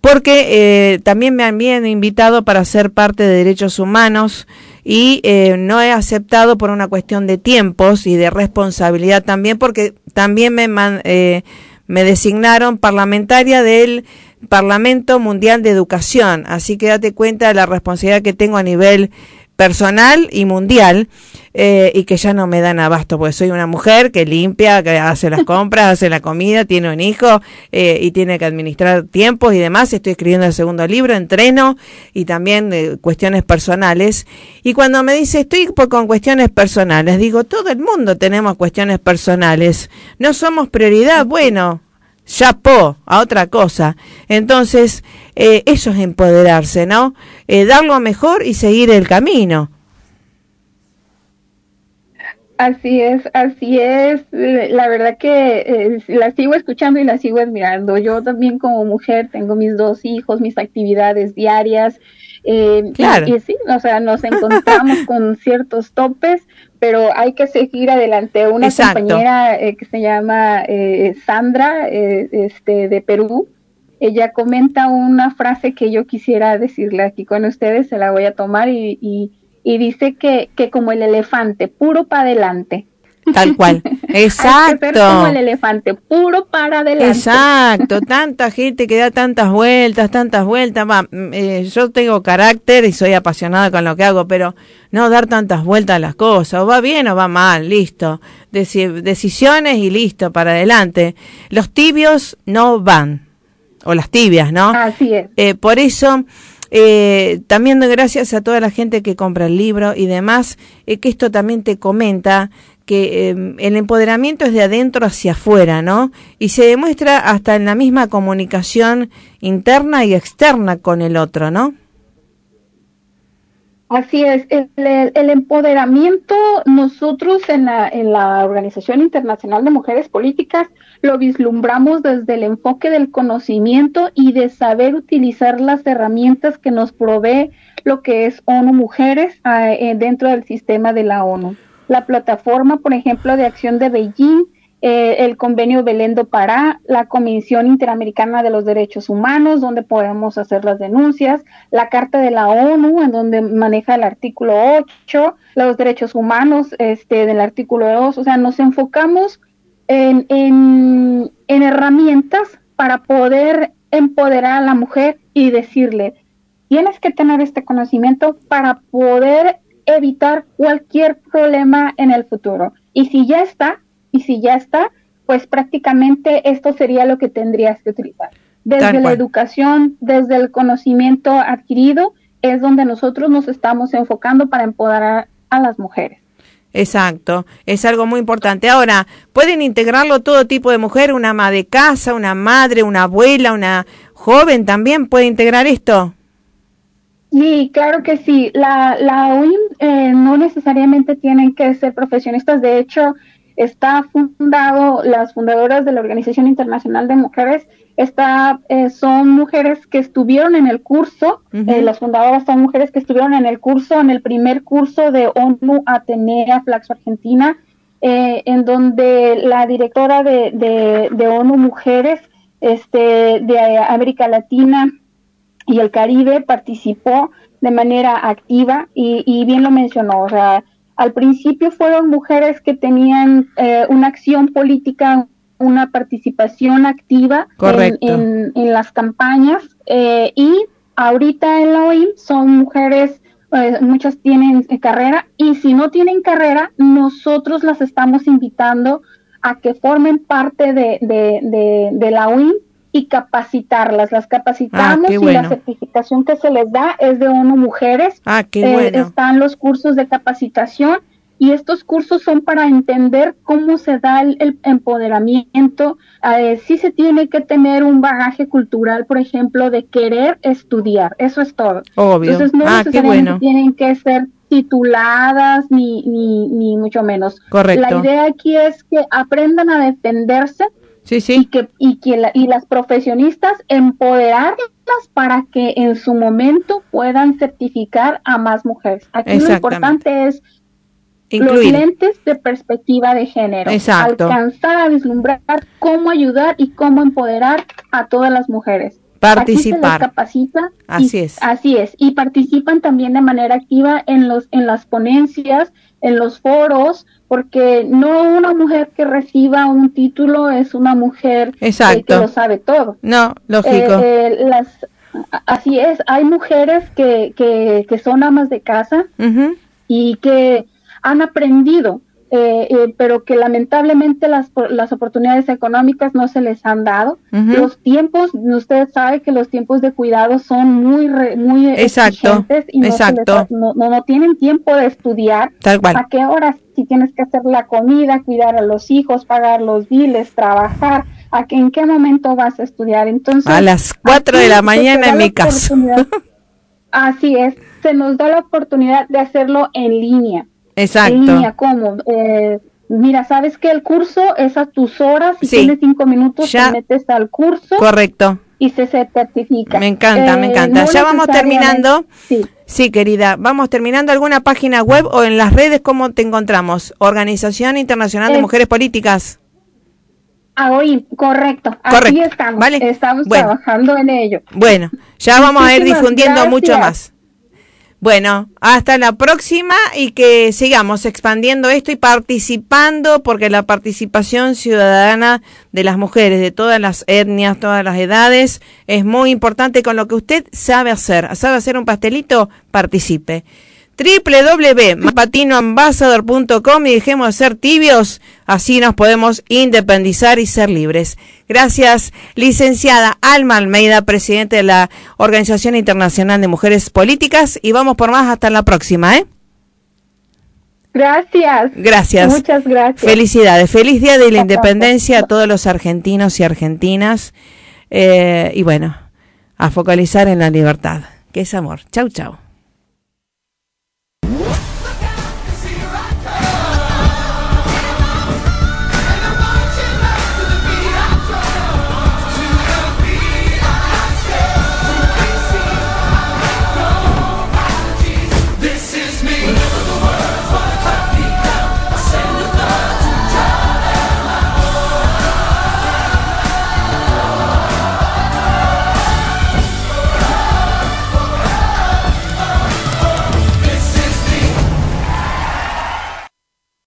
porque eh, también me han invitado para ser parte de derechos humanos y eh, no he aceptado por una cuestión de tiempos y de responsabilidad también, porque también me, eh, me designaron parlamentaria del Parlamento Mundial de Educación, así que date cuenta de la responsabilidad que tengo a nivel personal y mundial eh, y que ya no me dan abasto porque soy una mujer que limpia, que hace las compras, hace la comida, tiene un hijo eh, y tiene que administrar tiempos y demás. Estoy escribiendo el segundo libro, entreno y también eh, cuestiones personales. Y cuando me dice estoy con cuestiones personales, digo, todo el mundo tenemos cuestiones personales. No somos prioridad. Bueno, po, a otra cosa. Entonces, eh, eso es empoderarse, ¿no? Eh, dar lo mejor y seguir el camino. Así es, así es. La verdad que eh, la sigo escuchando y la sigo admirando. Yo también como mujer tengo mis dos hijos, mis actividades diarias. Eh, claro. y, sí, o sea, nos encontramos con ciertos topes, pero hay que seguir adelante. Una compañera eh, que se llama eh, Sandra, eh, este, de Perú, ella comenta una frase que yo quisiera decirle aquí con ustedes, se la voy a tomar y, y, y dice que, que como el elefante, puro para adelante. Tal cual. Exacto. como el elefante, puro para adelante. Exacto. Tanta gente que da tantas vueltas, tantas vueltas. Va, mm, eh, yo tengo carácter y soy apasionada con lo que hago, pero no dar tantas vueltas a las cosas. O va bien o va mal, listo. decisiones y listo, para adelante. Los tibios no van. O las tibias, ¿no? Así es. Eh, por eso. Eh, también gracias a toda la gente que compra el libro y demás, eh, que esto también te comenta que em, el empoderamiento es de adentro hacia afuera, ¿no? Y se demuestra hasta en la misma comunicación interna y externa con el otro, ¿no? Así es, el, empoderamiento nosotros en la, en la Organización Internacional de Mujeres Políticas lo vislumbramos desde el enfoque del conocimiento y de saber utilizar las herramientas que nos provee lo que es ONU Mujeres ah, eh, dentro del sistema de la ONU la plataforma, por ejemplo, de acción de Beijing, eh, el convenio Belendo Pará, la Comisión Interamericana de los Derechos Humanos, donde podemos hacer las denuncias, la Carta de la ONU, en donde maneja el artículo 8, los derechos humanos este, del artículo 2, o sea, nos enfocamos en, en, en herramientas para poder empoderar a la mujer y decirle, tienes que tener este conocimiento para poder evitar cualquier problema en el futuro. Y si ya está, y si ya está, pues prácticamente esto sería lo que tendrías que utilizar. Desde la educación, desde el conocimiento adquirido, es donde nosotros nos estamos enfocando para empoderar a las mujeres. Exacto, es algo muy importante. Ahora, ¿pueden integrarlo todo tipo de mujer? ¿Una ama de casa, una madre, una abuela, una joven también puede integrar esto? Sí, claro que sí. La, la UIM eh, no necesariamente tienen que ser profesionistas. De hecho, está fundado, las fundadoras de la Organización Internacional de Mujeres está, eh, son mujeres que estuvieron en el curso, eh, las fundadoras son mujeres que estuvieron en el curso, en el primer curso de ONU Atenea Flaxo Argentina, en donde la directora de, de, de ONU Mujeres este, de América Latina, y el Caribe participó de manera activa y, bien lo mencionó, o sea, al principio fueron mujeres que tenían eh, una acción política, una participación activa en, las campañas eh, y ahorita en la OIM son mujeres, eh, muchas tienen carrera y si no tienen carrera, nosotros las estamos invitando a que formen parte de, de, de la OIM y capacitarlas. Las capacitamos ah, y la certificación que se les da es de ONU Mujeres. Ah, qué eh, bueno. Están los cursos de capacitación y estos cursos son para entender cómo se da el, empoderamiento. Eh, sí se tiene que tener un bagaje cultural, por ejemplo, de querer estudiar. Eso es todo. Obvio. Entonces no ah, necesariamente tienen que ser tituladas ni, ni, ni mucho menos. Correcto. La idea aquí es que aprendan a defenderse Sí, sí. Y que, y que y las profesionistas empoderarlas para que en su momento puedan certificar a más mujeres. Aquí lo importante es los lentes de perspectiva de género. Alcanzar a vislumbrar cómo ayudar y cómo empoderar a todas las mujeres. Participar. Aquí se capacita. Así es. Así es. Y participan también de manera activa en, los, en las ponencias, en los foros, porque no una mujer que reciba un título es una mujer eh, que lo sabe todo. No, lógico. Eh, eh, las, así es, hay mujeres que, que, que son amas de casa y que han aprendido eh, eh, pero que lamentablemente las, las oportunidades económicas no se les han dado. Los tiempos, usted sabe que los tiempos de cuidado son muy, muy exacto, y no, exacto. no, no, tienen tiempo de estudiar. ¿A qué horas? Si tienes que hacer la comida, cuidar a los hijos, pagar los biles, trabajar. ¿A que, ¿En qué momento vas a estudiar? Entonces, a las 4 de la mañana en mi caso. así es, se nos da la oportunidad de hacerlo en línea. Exacto. En línea, ¿cómo? Eh, mira, sabes que el curso es a tus horas, si tienes cinco minutos, te metes al curso. Correcto. Y se, certifica. Me encanta, me eh, encanta. ya vamos terminando. Sí. Sí, querida, vamos terminando. ¿Alguna página web o en las redes cómo te encontramos? Organización Internacional de Mujeres Políticas. Ah, hoy, correcto. Correcto. estamos. ¿Vale? Estamos trabajando en ello. Bueno, ya vamos a ir difundiendo mucho más. Bueno, hasta la próxima y que sigamos expandiendo esto y participando, porque la participación ciudadana de las mujeres de todas las etnias, todas las edades, es muy importante con lo que usted sabe hacer. ¿Sabe hacer un pastelito? Participe www.patinoambassador.com y dejemos de ser tibios, así nos podemos independizar y ser libres. Gracias, licenciada Alma Almeida, presidente de la Organización Internacional de Mujeres Políticas, y vamos por más hasta la próxima, ¿eh? Gracias. Gracias. Muchas gracias. Felicidades. Feliz Día de la Independencia a todos los argentinos y argentinas. Eh, y bueno, a focalizar en la libertad, que es amor. Chau, chau.